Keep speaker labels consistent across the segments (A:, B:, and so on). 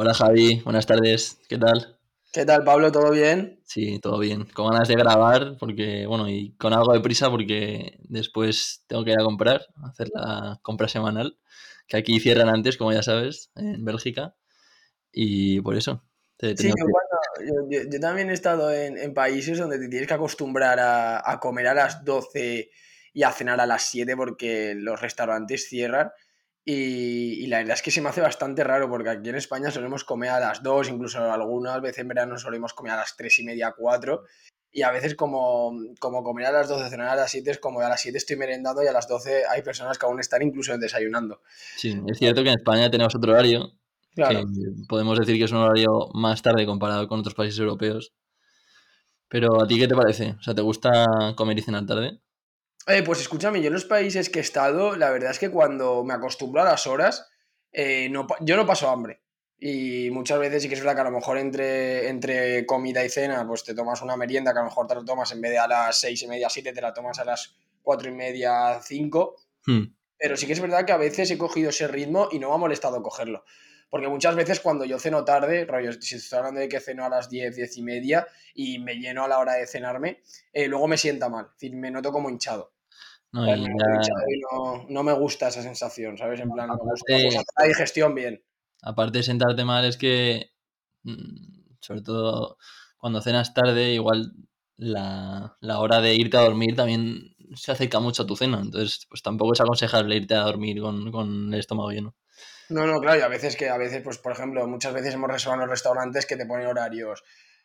A: Hola Javi, buenas tardes, ¿qué tal?
B: ¿Qué tal, Pablo? ¿Todo bien?
A: Sí, todo bien. Con ganas de grabar, porque, bueno, y con algo de prisa porque después tengo que ir a comprar, hacer la compra semanal, que aquí cierran antes, como ya sabes, en Bélgica, y por eso. te
B: Sí, yo,
A: que-
B: cuando- yo- yo- yo también he estado en, en países donde te tienes que acostumbrar a, a comer a las 12 y a cenar a las 7 porque los restaurantes cierran. Y, y la verdad es que se me hace bastante raro porque aquí en España solemos comer a las 2, incluso algunas veces en verano solemos comer a las 3 y media, 4. Y a veces como, como comer a las 12, cenar a las 7 es como a las 7 estoy merendando y a las 12 hay personas que aún están incluso desayunando.
A: Sí, es cierto que en España tenemos otro horario, que
B: Claro.
A: podemos decir que es un horario más tarde comparado con otros países europeos. Pero ¿a ti qué te parece? O sea, ¿te gusta comer y cenar tarde?
B: Eh, pues escúchame, yo en los países que he estado, la verdad es que cuando me acostumbro a las horas, eh, no, yo no paso hambre. Y muchas veces sí que es verdad que a lo mejor entre, entre comida y cena, pues te tomas una merienda que a lo mejor te la tomas en vez de a las seis y media, siete, te la tomas a las cuatro y media, cinco.
A: Hmm,
B: Pero sí que es verdad que a veces he cogido ese ritmo y no me ha molestado cogerlo. Porque muchas veces cuando yo ceno tarde, rollo, si estoy hablando de que ceno a las 10, 10 y media y me lleno a la hora de cenarme, eh, luego me sienta mal. Es decir, me noto como hinchado.
A: No, y ya-
B: no, no me gusta esa sensación, ¿sabes? En plan, no me gusta. Pues la digestión bien.
A: aparte de sentarte mal, es que, mm, sobre todo cuando cenas tarde, igual la, la hora de irte a dormir también se acerca mucho a tu cena. Entonces, pues tampoco es aconsejable irte a dormir con, con el estómago lleno.
B: No, no, claro, y a veces que, a veces, pues por ejemplo, muchas veces hemos reservado en los restaurantes que te ponen horarios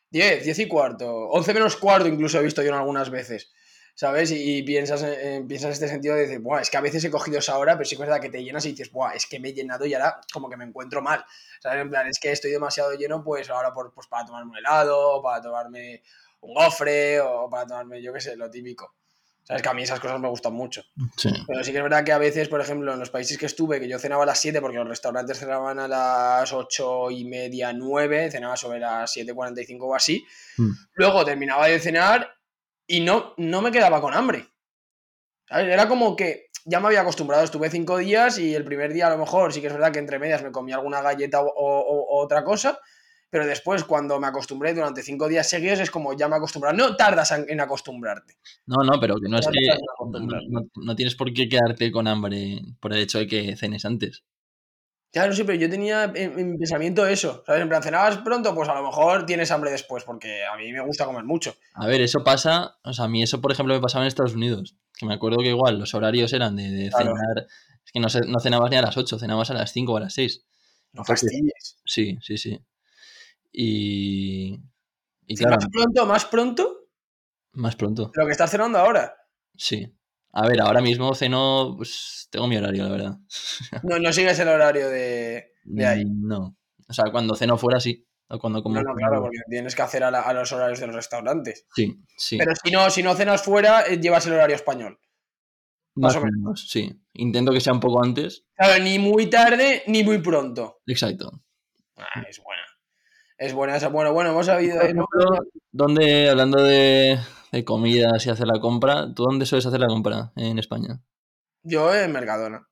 B: 10, 10 y cuarto, 11 menos cuarto incluso he visto yo en algunas veces, ¿sabes? Y, y piensas, en, en- piensas en este sentido de decir, Buah, es que a veces he cogido esa hora, pero sí que es verdad que te llenas y dices, Buah, es que me he llenado y ahora como que me encuentro mal, ¿sabes? En plan, es que estoy demasiado lleno, pues ahora por, pues para tomarme un helado, para tomarme un gofre o para tomarme, yo qué sé, lo típico. ¿Sabes? Que a mí esas cosas me gustan mucho.
A: Sí.
B: Pero sí que es verdad que a veces, por ejemplo, en los países que estuve, que yo cenaba a las 7 porque los restaurantes cerraban a las 8 y media, 9, cenaba sobre las 7.45 o así.
A: Mm.
B: Luego terminaba de cenar y no, no me quedaba con hambre. ¿Sabes? Era como que ya me había acostumbrado, estuve 5 días y el primer día a lo mejor sí que es verdad que entre medias me comía alguna galleta o, o- o otra cosa. Pero después, cuando me acostumbré durante 5 días seguidos, es como ya me acostumbrado. No tardas en acostumbrarte.
A: No, no, pero que no es
B: No
A: que no- no tienes por qué quedarte con hambre por el hecho de que cenes antes.
B: Claro, sí, pero yo tenía en, en mi pensamiento eso, ¿sabes? En plan, cenabas pronto, pues a lo mejor tienes hambre después, porque a mí me gusta comer mucho.
A: A ver, eso pasa, o sea, a mí eso, por ejemplo, me pasaba en Estados Unidos, que me acuerdo que igual los horarios eran de, de
B: Claro.
A: cenar, es que no, cenabas ni a las 8, cenabas a las 5 o a las 6.
B: No fastidies.
A: Sí, sí, sí. Y, y claro,
B: más pronto, más pronto
A: más pronto,
B: lo que estás cenando ahora.
A: sí. A ver, ahora mismo ceno, pues tengo mi horario, la verdad.
B: No, no sigues el horario de, de ahí.
A: Mm, No. O sea, cuando ceno fuera sí. O cuando como
B: No, no, claro, porque tienes que hacer a, la- a los horarios de los restaurantes.
A: Sí, sí.
B: Pero si no, si no cenas fuera, eh, llevas el horario español.
A: Más
B: más o
A: menos, sí. Intento que sea un poco antes.
B: Claro, ni muy tarde ni muy pronto.
A: Exacto.
B: Ah, es buena. Es buena esa. Bueno, bueno, hemos sabido.
A: ¿dónde, hablando de, de comidas y hacer la compra, ¿tú dónde sueles hacer la compra en España?
B: Yo en Mercadona.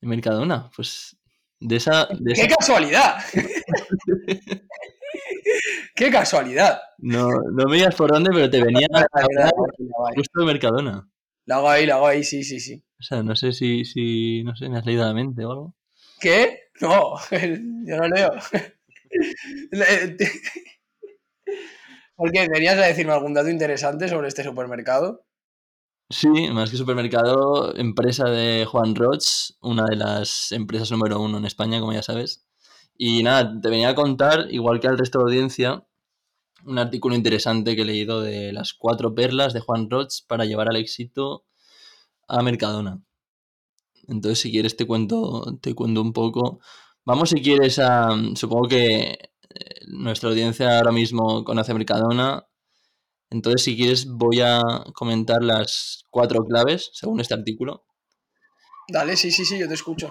A: ¿En Mercadona? Pues de esa... De
B: ¡Qué
A: esa
B: casualidad! ¡Qué casualidad!
A: no, no me digas por dónde, pero te venía justo de Mercadona.
B: La hago ahí, la hago ahí, sí, sí, sí.
A: O sea, no sé si, si no sé, me has leído la mente o algo.
B: ¿Qué? No, yo no leo. Le- te- ¿Por qué? ¿Venías a decirme algún dato interesante sobre este supermercado?
A: Sí, más que supermercado, empresa de Juan Roch, una de las empresas número uno en España, como ya sabes. Y nada, te venía a contar, igual que al resto de audiencia, un artículo interesante que he leído de las cuatro perlas de Juan Roch para llevar al éxito a Mercadona. Entonces, si quieres, te cuento, te cuento un poco. Vamos, si quieres, a. Supongo que nuestra audiencia ahora mismo conoce Mercadona. Entonces, si quieres, voy a comentar las cuatro claves según este artículo.
B: Dale, sí, sí, sí, yo te escucho.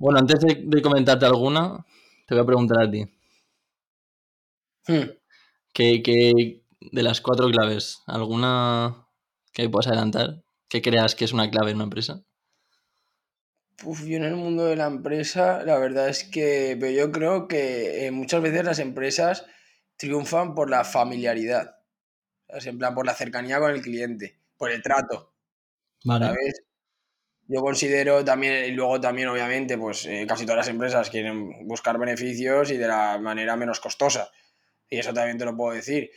A: Bueno, antes de, de comentarte alguna, te voy a preguntar a ti.
B: Hmm.
A: ¿Qué, qué de las cuatro claves, alguna que puedas adelantar? que creas que es una clave en una empresa?
B: Uf, yo en el mundo de la empresa, la verdad es que pero yo creo que eh, muchas veces las empresas triunfan por la familiaridad. ¿sabes? En plan, por la cercanía con el cliente, por el trato.
A: Vale.
B: ¿Sabes? Yo considero también, y luego también, obviamente, pues eh, casi todas las empresas quieren buscar beneficios y de la manera menos costosa. Y eso también te lo puedo decir.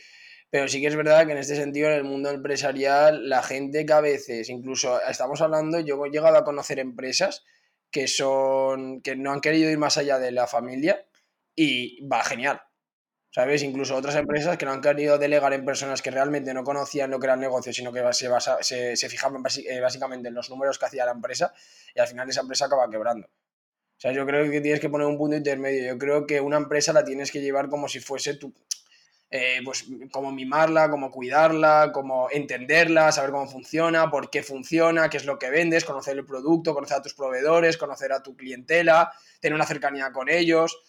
B: Pero sí que es verdad que en este sentido, en el mundo empresarial, la gente que a veces, incluso estamos hablando, yo he llegado a conocer empresas que son, que no han querido ir más allá de la familia y va genial. ¿Sabes? Incluso otras empresas que no han querido delegar en personas que realmente no conocían lo que era el negocio, sino que se, basa, se, se fijaban eh, básicamente en los números que hacía la empresa y al final esa empresa acaba quebrando. O sea, yo creo que tienes que poner un punto intermedio. Yo creo que una empresa la tienes que llevar como si fuese tu, eh, pues como mimarla, como cuidarla, como entenderla, saber cómo funciona, por qué funciona, qué es lo que vendes, conocer el producto, conocer a tus proveedores, conocer a tu clientela, tener una cercanía con ellos.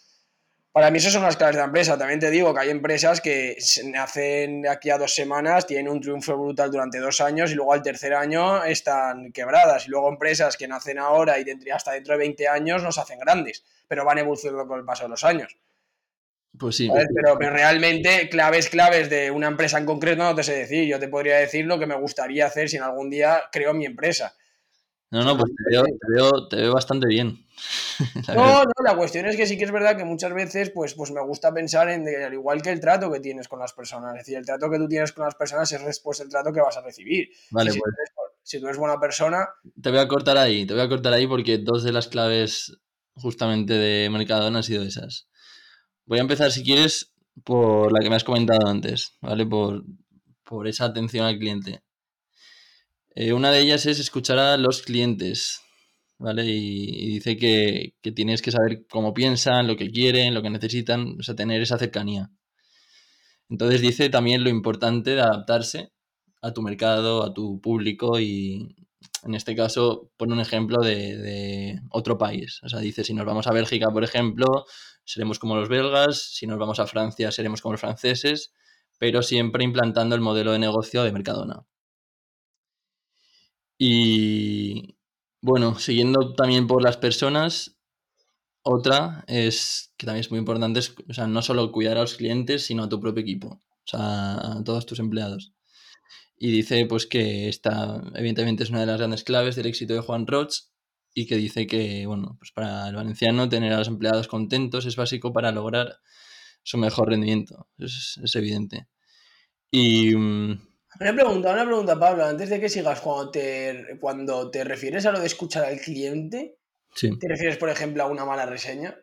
B: Para mí eso son las claves de la empresa. También te digo que hay empresas que nacen aquí a dos semanas, tienen un triunfo brutal durante dos años y luego al tercer año están quebradas. Y luego empresas que nacen ahora y hasta dentro de 20 años nos hacen grandes, pero van evolucionando con el paso de los años.
A: Pues sí.
B: ¿sabes? Pero, pero realmente claves, claves de una empresa en concreto no te sé decir. Yo te podría decir lo que me gustaría hacer si en algún día creo mi empresa.
A: No, no, pues te veo, te veo, te veo bastante bien.
B: No, no, la cuestión es que sí que es verdad que muchas veces pues, pues me gusta pensar en, al igual que el trato que tienes con las personas, es decir, el trato que tú tienes con las personas es después el trato que vas a recibir.
A: Vale,
B: si,
A: pues
B: tú eres, si tú eres buena persona,
A: te voy a cortar ahí, te voy a cortar ahí porque dos de las claves justamente de Mercadona han sido esas. Voy a empezar, si quieres, por la que me has comentado antes, ¿vale? Por, por esa atención al cliente. Eh, una de ellas es escuchar a los clientes, ¿vale? Y, y dice que, que tienes que saber cómo piensan, lo que quieren, lo que necesitan, o sea, tener esa cercanía. Entonces dice también lo importante de adaptarse a tu mercado, a tu público y en este caso pone un ejemplo de, otro país. O sea, dice, si nos vamos a Bélgica, por ejemplo, seremos como los belgas, si nos vamos a Francia, seremos como los franceses, pero siempre implantando el modelo de negocio de Mercadona. Y bueno, siguiendo también por las personas, otra es que también es muy importante, es, o sea, no solo cuidar a los clientes, sino a tu propio equipo, o sea, a todos tus empleados. Y dice pues que esta, evidentemente, es una de las grandes claves del éxito de Juan Roch y que dice que, bueno, pues para el valenciano tener a los empleados contentos es básico para lograr su mejor rendimiento, es, es evidente. Y mm,
B: Una pregunta, una pregunta, Pablo, antes de que sigas, cuando te, cuando te refieres a lo de escuchar al cliente,
A: sí,
B: ¿te refieres, por ejemplo, a una mala reseña?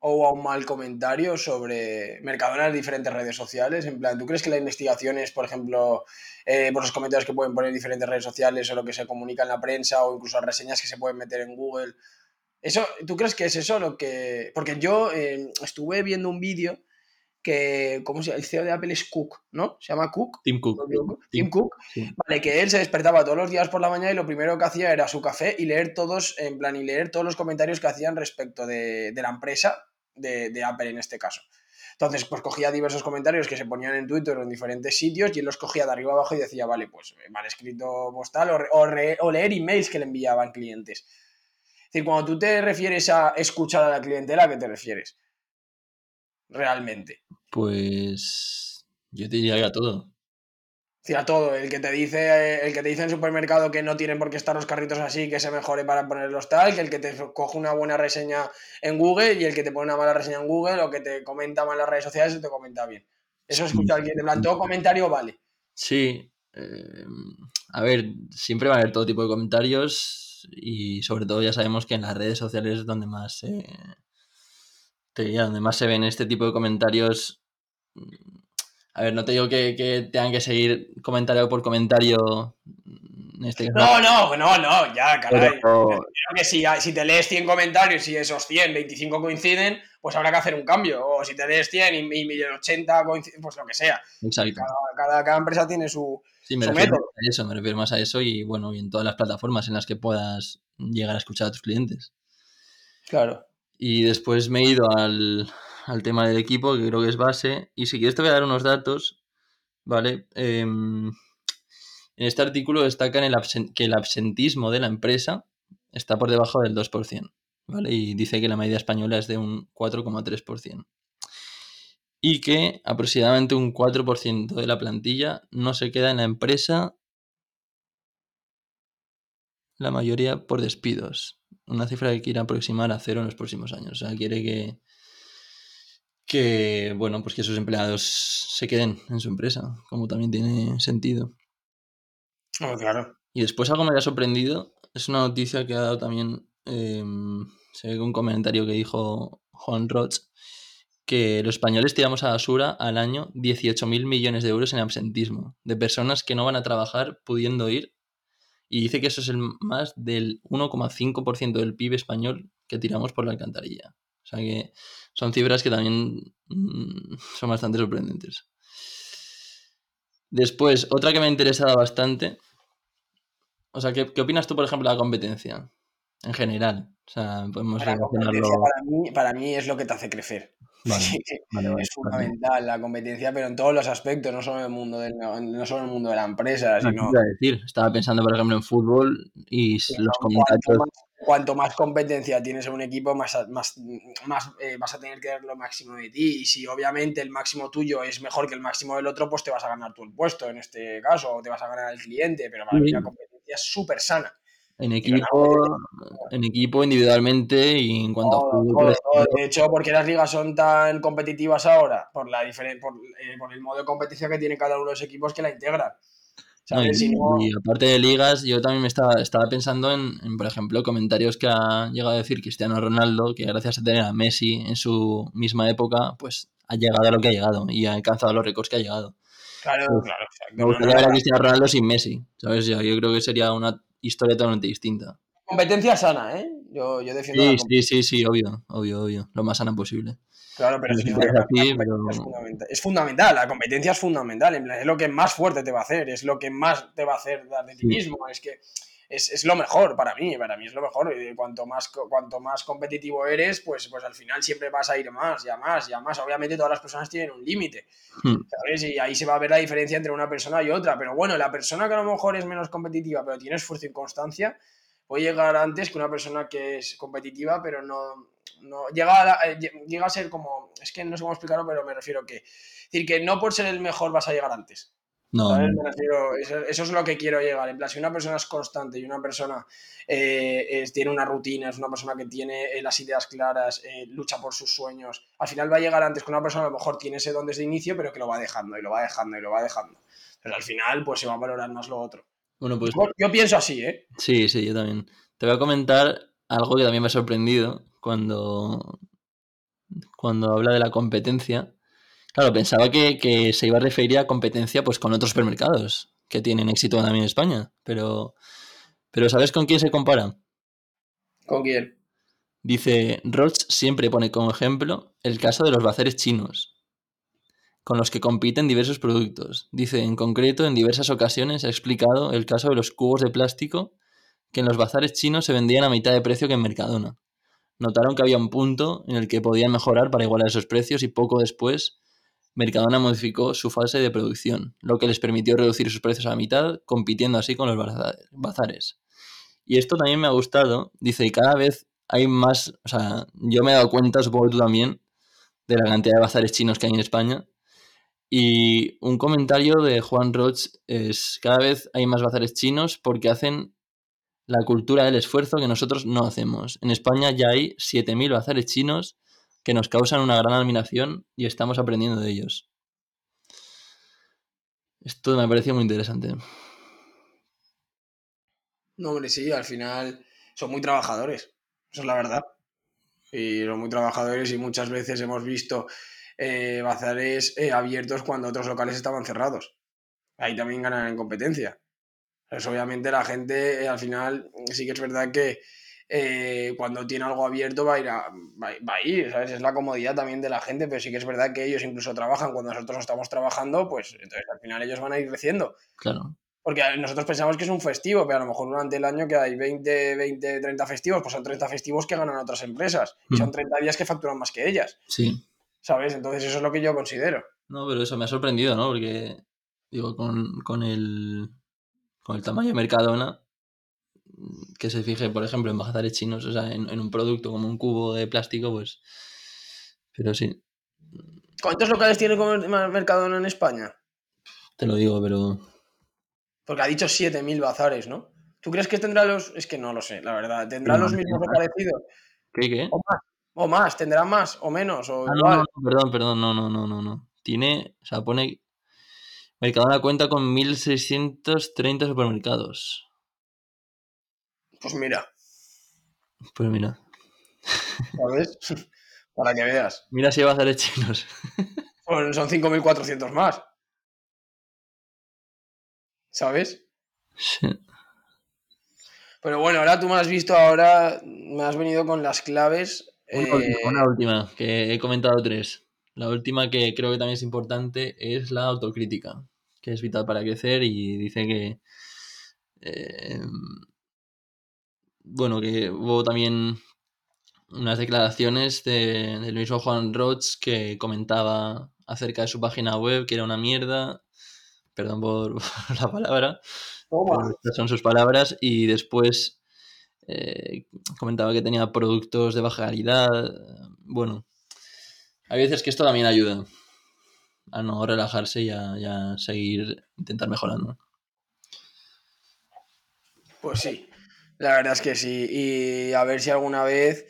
B: ¿O a un mal comentario sobre Mercadona en diferentes redes sociales? En plan, ¿tú crees que la investigación es, por ejemplo, eh, por los comentarios que pueden poner en diferentes redes sociales o lo que se comunica en la prensa o incluso las reseñas que se pueden meter en Google? Eso, ¿Tú crees que es eso lo que...? Porque yo eh, estuve viendo un vídeo que, ¿cómo se llama? El CEO de Apple es Cook, ¿no? Se llama Cook.
A: Tim Cook.
B: Tim Cook.
A: sí.
B: Vale, que él se despertaba todos los días por la mañana y lo primero que hacía era su café y leer todos, en plan, y leer todos los comentarios que hacían respecto de, de la empresa, de, Apple en este caso. Entonces, pues cogía diversos comentarios que se ponían en Twitter o en diferentes sitios y él los cogía de arriba abajo y decía, vale, pues mal escrito postal o, re- o, o leer emails que le enviaban clientes. Es decir, cuando tú te refieres a escuchar a la clientela, ¿a qué te refieres? Realmente.
A: Pues yo diría a todo.
B: A todo, el que te dice, el que te dice en el supermercado que no tienen por qué estar los carritos así, que se mejore para ponerlos tal, que el que te coge una buena reseña en Google y el que te pone una mala reseña en Google o que te comenta mal en las redes sociales y te comenta bien. Eso es escuchar al cliente. En plan, todo comentario vale.
A: Sí, eh, a ver, siempre va a haber todo tipo de comentarios y sobre todo ya sabemos que en las redes sociales es donde más se, te diría, donde más se ven este tipo de comentarios. A ver, no te digo que, que tengan que seguir comentario por comentario. En este
B: No, no, no, no, ya, caray.
A: pero-
B: Creo que si, si te lees 100 comentarios y esos 100, 25 coinciden, pues habrá que hacer un cambio. O si te lees 100 y, y 80 coinciden, pues lo que sea.
A: exacto.
B: Cada, cada, cada empresa tiene su,
A: Sí, me
B: su
A: refiero
B: método.
A: a eso, me refiero más a eso y bueno, y en todas las plataformas en las que puedas llegar a escuchar a tus clientes.
B: Claro.
A: Y después me he ido al, al tema del equipo, que creo que es base. Y si quieres te voy a dar unos datos, ¿vale? Em, en este artículo destacan que el absentismo de la empresa está por debajo del 2%, ¿vale? Y dice que la media española es de un 4,3%. Y que aproximadamente un 4% de la plantilla no se queda en la empresa, la mayoría por despidos. Una cifra que quiere aproximar a cero en los próximos años. O sea, quiere que, que bueno, pues que sus empleados se queden en su empresa, como también tiene sentido.
B: Oh, claro.
A: Y después algo me ha sorprendido, es una noticia que ha dado también, eh, se ve un comentario que dijo Juan Roch, que los españoles tiramos a basura al año 18.000 millones de euros en absentismo, de personas que no van a trabajar pudiendo ir, y dice que eso es el más del 1,5% del PIB español que tiramos por la alcantarilla. O sea que son cifras que también mm, son bastante sorprendentes. Después, otra que me ha interesado bastante. O sea, ¿qué, qué opinas tú, por ejemplo, de la competencia? En general. O sea, podemos
B: La competencia
A: relacionarlo.
B: para mí, para mí es lo que te hace crecer.
A: Vale, vale, vale,
B: es fundamental la competencia, pero en todos los aspectos, no solo en el mundo del, no solo en el mundo de la empresa,
A: No, ¿qué
B: sino
A: iba a decir? Estaba pensando, por ejemplo, en fútbol y los
B: cuanto
A: comentarios.
B: más, cuanto más competencia tienes en un equipo, más, más, más eh, vas a tener que dar lo máximo de ti. Y si obviamente el máximo tuyo es mejor que el máximo del otro, pues te vas a ganar tú el puesto en este caso, o te vas a ganar al cliente. Pero para mí
A: Sí.
B: la competencia es súper sana.
A: En equipo, en equipo, individualmente y en cuanto a fútbol,
B: todo, todo. De hecho, ¿por qué las ligas son tan competitivas ahora? Por, la por, eh, por el modo de competición que tiene cada uno de los equipos que la integran.
A: No, y,
B: ¿Sabes? Si no-
A: y aparte de ligas, yo también me estaba, estaba pensando en, en, por ejemplo, comentarios que ha llegado a decir Cristiano Ronaldo, que gracias a tener a Messi en su misma época, pues ha llegado a lo que ha llegado y ha alcanzado los récords que ha llegado.
B: Claro,
A: Pues,
B: claro.
A: Me gustaría
B: no,
A: ver a
B: la
A: Cristiano Ronaldo sin Messi, ¿sabes? Yo, yo creo que sería una historia totalmente distinta.
B: competencia sana, ¿eh? Yo, yo defiendo la
A: Sí,
B: competencia.
A: sí, sí, sí, obvio, obvio, obvio, lo más sana posible.
B: Claro, pero que es que
A: así, pero-
B: es, fundamental. es fundamental, la competencia es fundamental, es lo que más fuerte te va a hacer, es lo que más te va a hacer dar de ti
A: Sí.
B: mismo, es que es, es lo mejor para mí, para mí es lo mejor, y cuanto más, cuanto más competitivo eres, pues, pues al final siempre vas a ir más, y a más, y a más, obviamente todas las personas tienen un límite,
A: Hmm.
B: ¿sabes? Y ahí se va a ver la diferencia entre una persona y otra, pero bueno, la persona que a lo mejor es menos competitiva, pero tiene esfuerzo y constancia, puede llegar antes que una persona que es competitiva, pero no, no llega, a la- eh, llega a ser como, es que no sé cómo explicarlo, pero me refiero que, es decir, que no por ser el mejor vas a llegar antes.
A: No,
B: ¿sabes?
A: no.
B: Me refiero, eso, eso es lo que quiero llegar. En plan, si una persona es constante y una persona eh, es- tiene una rutina, es una persona que tiene eh, las ideas claras, eh, lucha por sus sueños, al final va a llegar antes que una persona a lo mejor tiene ese don desde inicio, pero que lo va dejando y lo va dejando y lo va dejando. Pero al final, pues se va a valorar más lo otro.
A: Bueno, pues
B: Yo, yo pienso así, ¿eh?
A: Sí, sí, yo también. Te voy a comentar algo que también me ha sorprendido cuando, cuando habla de la competencia. Claro, pensaba que, que se iba a referir a competencia pues con otros supermercados que tienen éxito también en España, pero, pero ¿sabes con quién se compara?
B: ¿Con quién?
A: Dice, Roche siempre pone como ejemplo el caso de los bazares chinos, con los que compiten diversos productos. Dice, en concreto, en diversas ocasiones ha explicado el caso de los cubos de plástico que en los bazares chinos se vendían a mitad de precio que en Mercadona. Notaron que había un punto en el que podían mejorar para igualar esos precios y poco después Mercadona modificó su fase de producción, lo que les permitió reducir sus precios a la mitad, compitiendo así con los baza- bazares. Y esto también me ha gustado. Dice, y cada vez hay más, o sea, yo me he dado cuenta, supongo que tú también, de la cantidad de bazares chinos que hay en España. Y un comentario de Juan Roch es, cada vez hay más bazares chinos porque hacen la cultura del esfuerzo que nosotros no hacemos. En España ya hay 7.000 bazares chinos que nos causan una gran admiración y estamos aprendiendo de ellos. Esto me pareció muy interesante.
B: No, hombre, sí, al final son muy trabajadores. Eso es la verdad. Y son muy trabajadores y muchas veces hemos visto eh, bazares eh, abiertos cuando otros locales estaban cerrados. Ahí también ganan en competencia. Pues obviamente la gente eh, al final sí que es verdad que eh, cuando tiene algo abierto va a ir a, va, va a ir, ¿sabes? Es la comodidad también de la gente, pero sí que es verdad que ellos incluso trabajan cuando nosotros no estamos trabajando, pues entonces al final ellos van a ir creciendo.
A: Claro.
B: Porque nosotros pensamos que es un festivo, pero a lo mejor durante el año que hay 20, 20, 30 festivos, pues son 30 festivos que ganan otras empresas. Y son
A: Mm.
B: 30 días que facturan más que ellas,
A: Sí.
B: ¿sabes? Entonces eso es lo que yo considero.
A: No, pero eso me ha sorprendido, ¿no? Porque, digo, con, con el, con el tamaño de Mercadona, que se fije, por ejemplo, en bajazares chinos, o sea, en, en un producto como un cubo de plástico, pues. Pero sí,
B: ¿Cuántos locales tiene Comer- Mercadona en España?
A: te lo digo, pero.
B: Porque ha dicho 7.000 bazares, ¿no? ¿Tú crees que tendrá los...? Es que no lo sé, la verdad. ¿Tendrá los mismos
A: no.
B: parecidos?
A: ¿Qué, qué?
B: ¿O más? ¿O más? ¿Tendrá más? ¿O menos? ¿O
A: Ah,
B: igual?
A: no, no, perdón, perdón, no, no, no, no, no. Tiene, o sea, pone. Mercadona cuenta con 1.630 supermercados.
B: Pues mira,
A: Pues mira,
B: ¿sabes? Para que veas.
A: mira si hay bazares chinos.
B: Pues son 5.400 más. ¿Sabes?
A: Sí.
B: Pero bueno, ahora tú me has visto, ahora me has venido con las claves.
A: Una,
B: eh,
A: última, una última, que he comentado tres. La última que creo que también es importante es la autocrítica, que es vital para crecer y dice que... eh, bueno, que hubo también unas declaraciones de- del mismo Juan Roch que comentaba acerca de su página web, que era una mierda. Perdón por, por la palabra. Pero estas son sus palabras y después eh, comentaba que tenía productos de baja calidad. Bueno, hay veces que esto también ayuda a no relajarse y a, seguir intentar mejorando.
B: Pues sí, la verdad es que sí. Y a ver si alguna vez.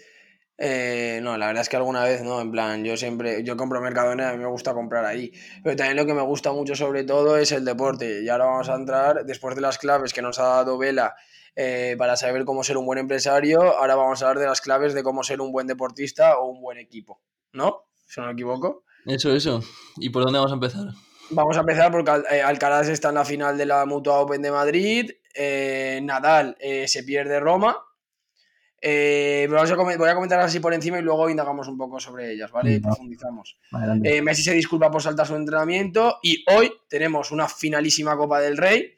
B: eh, no, la verdad es que alguna vez no. En plan, yo siempre. Yo compro Mercadona, a mí me gusta comprar ahí. Pero también lo que me gusta mucho, sobre todo, es el deporte. Y ahora vamos a entrar, después de las claves que nos ha dado Vela eh, para saber cómo ser un buen empresario, ahora vamos a hablar de las claves de cómo ser un buen deportista o un buen equipo. ¿No? Si no me equivoco.
A: Eso, eso. ¿Y por dónde vamos a empezar?
B: Vamos a empezar porque Al- eh, Alcaraz está en la final de la Mutua Open de Madrid. eh, Nadal eh, se pierde Roma. Eh, vamos a voy a comentar así por encima y luego indagamos un poco sobre ellas, ¿vale? Y profundizamos. Eh, Messi se disculpa por saltar su entrenamiento y hoy tenemos una finalísima Copa del Rey.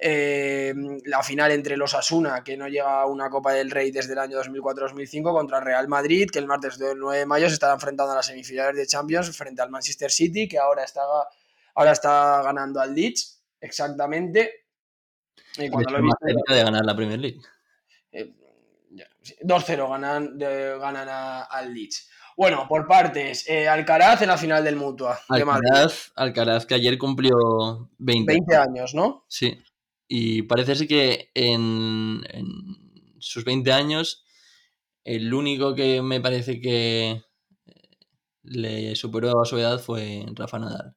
B: Eh, la final entre los Asuna, que no llega a una Copa del Rey desde el año 2004-2005, contra Real Madrid, que el martes del 9 de mayo se estará enfrentando a las semifinales de Champions frente al Manchester City, que ahora está, ahora está ganando al Leeds, exactamente. Y cuando lo he visto,
A: cerca de ganar la Premier League.
B: eh, ya, sí, 2-0 ganan, de- ganan a- al Leeds. Bueno, por partes, eh, Alcaraz en la final del Mutua de.
A: Alcaraz, Alcaraz, que ayer cumplió 20.
B: 20 años, ¿no?
A: Sí. Y parece ser que en, en sus 20 años, el único que me parece que le superó a su edad fue Rafa Nadal.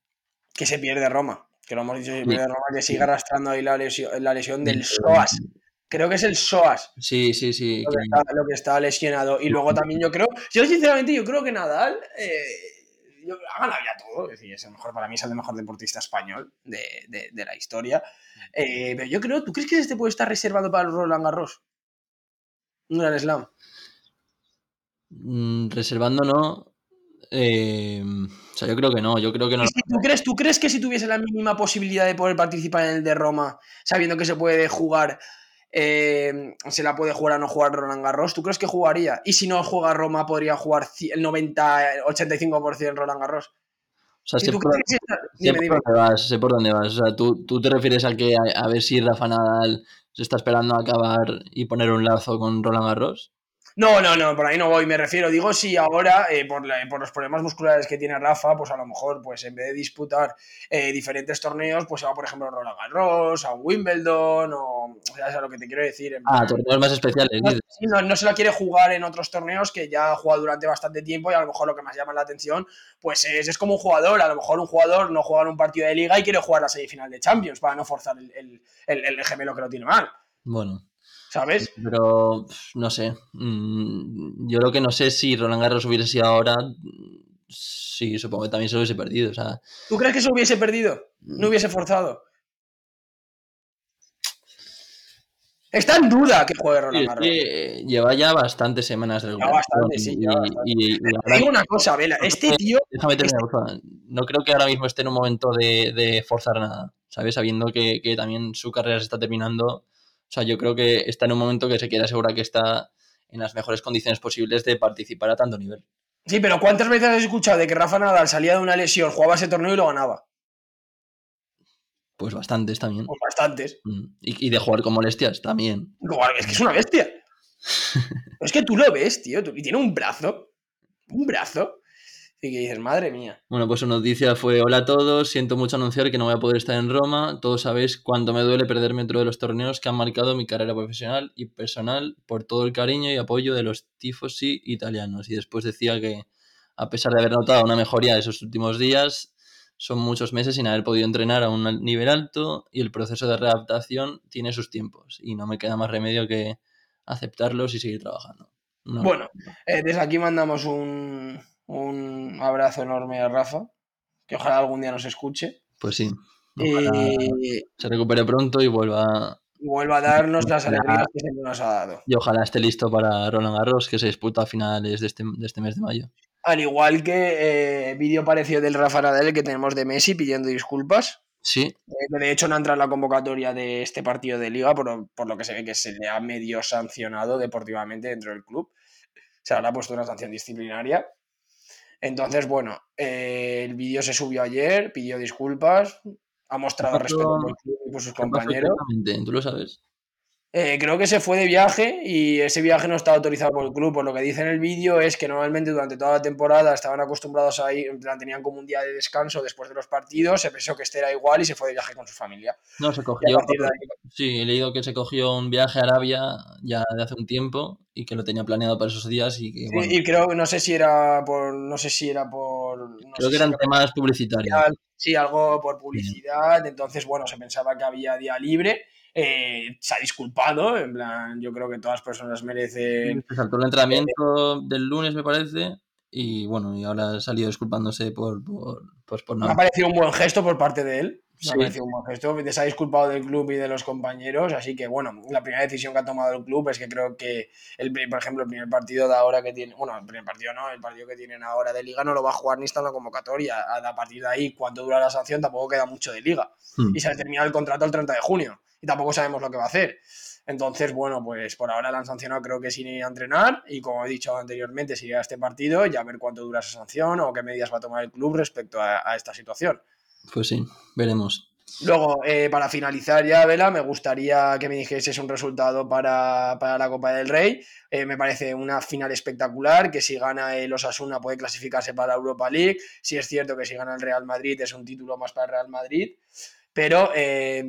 B: Que se pierde Roma. Que lo hemos dicho, se
A: Sí.
B: pierde Roma, que sigue arrastrando ahí la lesión, la lesión del
A: Sí.
B: psoas. Creo que es el psoas
A: Sí, sí, sí.
B: lo
A: que-
B: que está, lo que está lesionado. Y luego también yo creo, yo sinceramente yo creo que Nadal eh, yo- ha ganado ya todo. Es decir, es el mejor, para mí es el mejor deportista español de, de- de la historia. Eh, pero yo creo, ¿tú crees que este puede estar reservado para el Roland Garros? Un gran slam.
A: mm, reservando no. eh, o sea, yo creo que no. Yo creo que no.
B: ¿Y si ¿Tú crees, ¿Tú crees que si tuviese la mínima posibilidad de poder participar en el de Roma, sabiendo que se puede jugar, eh, se la puede jugar a no jugar Roland Garros, ¿tú crees que jugaría? Y si no juega Roma, podría jugar el 90-85% en Roland Garros.
A: O sea,
B: ¿Y
A: sé por, dónde vas, sé por dónde vas. O sea, tú, tú te refieres a que a, a ver si Rafa Nadal se está esperando a acabar y poner un lazo con Roland Garros.
B: No, no, no, por ahí no voy, me refiero. Digo, si ahora, eh, por, la- por los problemas musculares que tiene Rafa, pues a lo mejor, pues en vez de disputar eh, diferentes torneos, pues se va, por ejemplo, a Roland Garros, a Wimbledon, o. O sea, es a lo que te quiero decir. en
A: Ah, torneos más especiales,
B: no, no, no se la quiere jugar en otros torneos que ya ha jugado durante bastante tiempo y a lo mejor lo que más llama la atención pues es, es como un jugador, a lo mejor un jugador no juega en un partido de liga y quiere jugar la semifinal de Champions para no forzar el, el- el- el gemelo que lo tiene mal,
A: Bueno,
B: ¿sabes?
A: pero no sé. Mm, Yo lo que no sé es si Roland Garros hubiese sido ahora. Sí, supongo que también se lo hubiese perdido. O sea,
B: ¿Tú crees que se hubiese perdido? No hubiese forzado. Está en duda que juegue Roland Garros.
A: lleva ya bastantes semanas de
B: Ya
A: recuperación.
B: bastante, sí,
A: y-
B: bastante.
A: y- y
B: Te
A: ahora-
B: digo una cosa, Vela, este tío
A: Déjame terminar. No creo que ahora mismo esté en un momento de, de forzar nada, ¿sabes? Sabiendo que, que también su carrera se está terminando. O sea, yo creo que está en un momento que se quiere asegurar que está en las mejores condiciones posibles de participar a tanto nivel.
B: Sí, pero ¿cuántas veces has escuchado de que Rafa Nadal salía de una lesión, jugaba ese torneo y lo ganaba?
A: Pues bastantes también.
B: Pues bastantes.
A: Mm. Y, y de jugar con molestias también.
B: Es que es una bestia. es que tú lo ves, tío. Y tiene un brazo. Un brazo. Y que dices, madre mía.
A: Bueno, pues su noticia fue: Hola a todos, siento mucho anunciar que no voy a poder estar en Roma. Todos sabéis cuánto me duele perderme otro de los torneos que han marcado mi carrera profesional y personal por todo el cariño y apoyo de los tifosi italianos. Y después decía que, a pesar de haber notado una mejoría esos últimos días, son muchos meses sin haber podido entrenar a un nivel alto y el proceso de readaptación tiene sus tiempos. Y no me queda más remedio que aceptarlos y seguir trabajando. No.
B: Bueno, eh, desde aquí mandamos un, un abrazo enorme a Rafa. Que ojalá algún día nos escuche.
A: Pues sí.
B: Y
A: se recupere pronto y vuelva
B: vuelva a darnos las alegrías que siempre nos ha dado.
A: Y ojalá esté listo para Roland Garros, que se disputa a finales de este, de este mes de mayo.
B: Al igual que eh, vídeo parecido del Rafa Nadal que tenemos de Messi pidiendo disculpas.
A: Sí,
B: Eh, De hecho, no entra en la convocatoria de este partido de liga, por, por lo que se ve que se le ha medio sancionado deportivamente dentro del club. Se le ha puesto una sanción disciplinaria. Entonces, bueno, eh, el vídeo se subió ayer, pidió disculpas, ha mostrado respeto por sus
A: ¿Qué pasó
B: compañeros.
A: exactamente? ¿Tú lo sabes?
B: Eh, creo que se fue de viaje y ese viaje no está autorizado por el club. Por lo que dice en el vídeo es que normalmente durante toda la temporada estaban acostumbrados a ir, en plan, tenían como un día de descanso después de los partidos, se pensó que este era igual y se fue de viaje con su familia.
A: No, se cogió.
B: ahí,
A: Sí, he leído que se cogió un viaje a Arabia ya de hace un tiempo y que lo tenía planeado para esos días y que, bueno,
B: y, y creo que no sé si era por. No sé si era por. no
A: creo que
B: si
A: eran
B: era
A: temas publicitarios.
B: Sí, algo por publicidad. Entonces, bueno, se pensaba que había día libre. Eh, se ha disculpado. En plan, yo creo que todas las personas merecen.
A: Se saltó el entrenamiento del lunes, me parece, y bueno, y ahora ha salido disculpándose por, por, pues por
B: Me ha
A: nada.
B: parecido un buen gesto por parte de él. Me
A: Sí.
B: ha parecido un buen gesto. Se ha disculpado del club y de los compañeros. Así que, bueno, la primera decisión que ha tomado el club es que creo que, el, por ejemplo, el primer partido de ahora que tiene. Bueno, el primer partido no, el partido que tienen ahora de liga no lo va a jugar ni está en la convocatoria. A, partir de ahí, cuánto dura la sanción, tampoco queda mucho de liga.
A: Hmm.
B: Y se le termina el contrato el 30 de junio. Y tampoco sabemos lo que va a hacer. Entonces, bueno, pues por ahora la han sancionado, creo que sin ir a entrenar. Y como he dicho anteriormente, si llega a este partido, ya ver cuánto dura esa sanción o qué medidas va a tomar el club respecto a- a esta situación.
A: Pues sí, veremos.
B: Luego, eh, para finalizar ya, Vela, me gustaría que me dijeses un resultado para, para la Copa del Rey. Eh, me parece una final espectacular, que si gana el Osasuna puede clasificarse para la Europa League. Si es cierto que si gana el Real Madrid es un título más para el Real Madrid. Pero eh,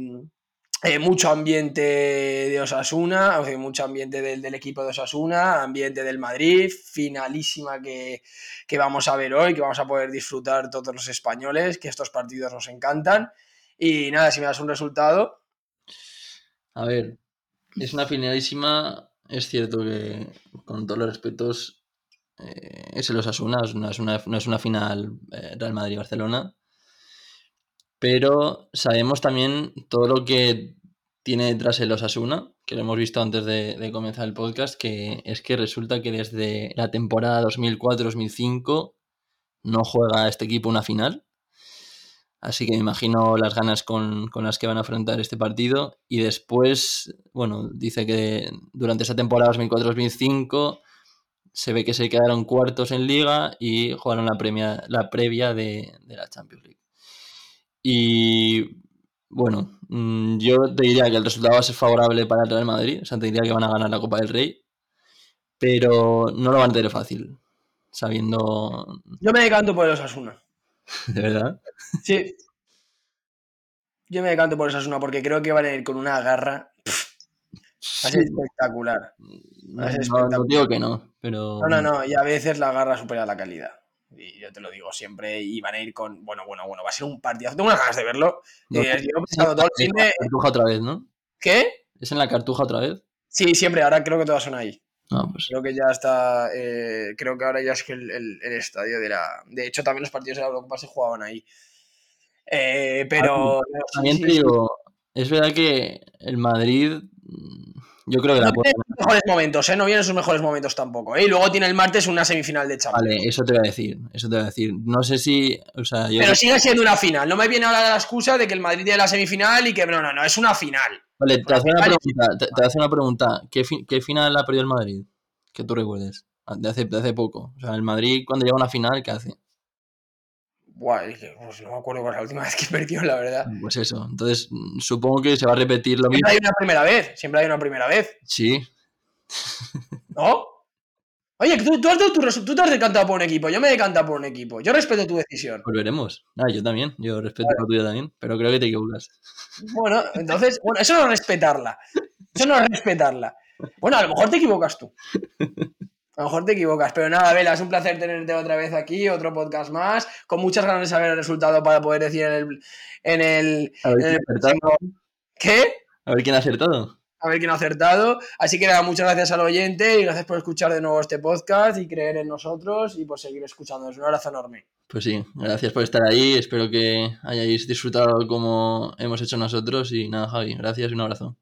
B: eh, mucho ambiente de Osasuna, o mucho ambiente del, equipo de Osasuna, ambiente del Madrid, finalísima que, que vamos a ver hoy, que vamos a poder disfrutar todos los españoles, que estos partidos nos encantan. Y nada, si me das un resultado,
A: A ver, es una finalísima. Es cierto que, con todos los respetos, eh, es el Osasuna, una- es una- no es una final eh, Real Madrid-Barcelona. Pero sabemos también todo lo que tiene detrás el Osasuna, que lo hemos visto antes de, comenzar el podcast, que es que resulta que desde la temporada 2004-2005 no juega este equipo una final. Así que me imagino las ganas con, las que van a afrontar este partido. Y después, bueno, dice que durante esa temporada 2004-2005 se ve que se quedaron cuartos en liga y jugaron la, premia, la previa de la Champions League. Y bueno, mm, yo te diría que el resultado va a ser favorable para el Real Madrid. O sea, te diría que van a ganar la Copa del Rey. Pero no lo van a tener fácil. Sabiendo.
B: yo me decanto por el Osasuna.
A: De verdad.
B: Sí. Yo me decanto por el Osasuna porque creo que van a ir con una garra. Va a ser espectacular.
A: No, no- digo que no, pero.
B: No, no, no. Y a veces la garra supera la calidad. Y yo te lo digo siempre. Y van a ir con. Bueno, bueno, bueno. Va a ser un partidazo. Tengo unas ganas de verlo.
A: No,
B: Eh, llevo pensando todo el de-
A: cartuja otra vez, ¿no?
B: ¿Qué?
A: ¿Es en la cartuja otra vez?
B: Sí, siempre. Ahora creo que todas son ahí.
A: No, pues.
B: Creo que ya está. eh, creo que ahora ya es que el, el- el estadio de la. De hecho, también los partidos de la Eurocopa se jugaban ahí. Eh, pero. sí,
A: También te digo, es verdad que el Madrid. Yo creo que la
B: No
A: puede
B: tiene sus mejores momentos, ¿eh? No vienen sus mejores momentos tampoco. ¿eh? Y luego tiene el martes una semifinal de Champions.
A: Vale, eso te voy a decir. Eso te voy a decir. No sé si. O sea, yo.
B: Pero sigue siendo una final. No me viene ahora la excusa de que el Madrid tiene la semifinal y que. No, no, no. Es una final.
A: Vale, te hace una pregunta. Te, te hace una pregunta. ¿Qué, fi- qué final ha perdido el Madrid? Que tú recuerdes. De hace, de hace poco. O sea, el Madrid, cuando llega a una final, ¿qué hace?
B: Buah, pues no me acuerdo cuál es la última vez que perdió, la verdad.
A: Pues eso. Entonces, mm, supongo que se va a repetir lo mismo.
B: Siempre hay una primera vez, siempre hay una primera vez,
A: Sí,
B: ¿no? Oye, tú, tú has dado tu resu- tú te has decantado por un equipo, yo me he decantado por un equipo. Yo respeto tu decisión.
A: pues veremos. Ah, yo también. Yo respeto la tuya también. Pero creo que te equivocas.
B: Bueno, entonces, bueno, eso no es respetarla. Eso no es respetarla. Bueno, a lo mejor te equivocas tú. A lo mejor te equivocas, pero nada, Vela, es un placer tenerte otra vez aquí, otro podcast más, con muchas ganas de saber el resultado para poder decir en el... En el,
A: A ver
B: en
A: quién
B: el
A: ha acertado.
B: próximo- ¿Qué?
A: A ver quién ha acertado.
B: A ver quién ha acertado. Así que nada, muchas gracias al oyente y gracias por escuchar de nuevo este podcast y creer en nosotros y por seguir escuchándonos. Un abrazo enorme.
A: Pues sí, gracias por estar ahí. Espero que hayáis disfrutado como hemos hecho nosotros. Y nada, Javi, gracias y un abrazo.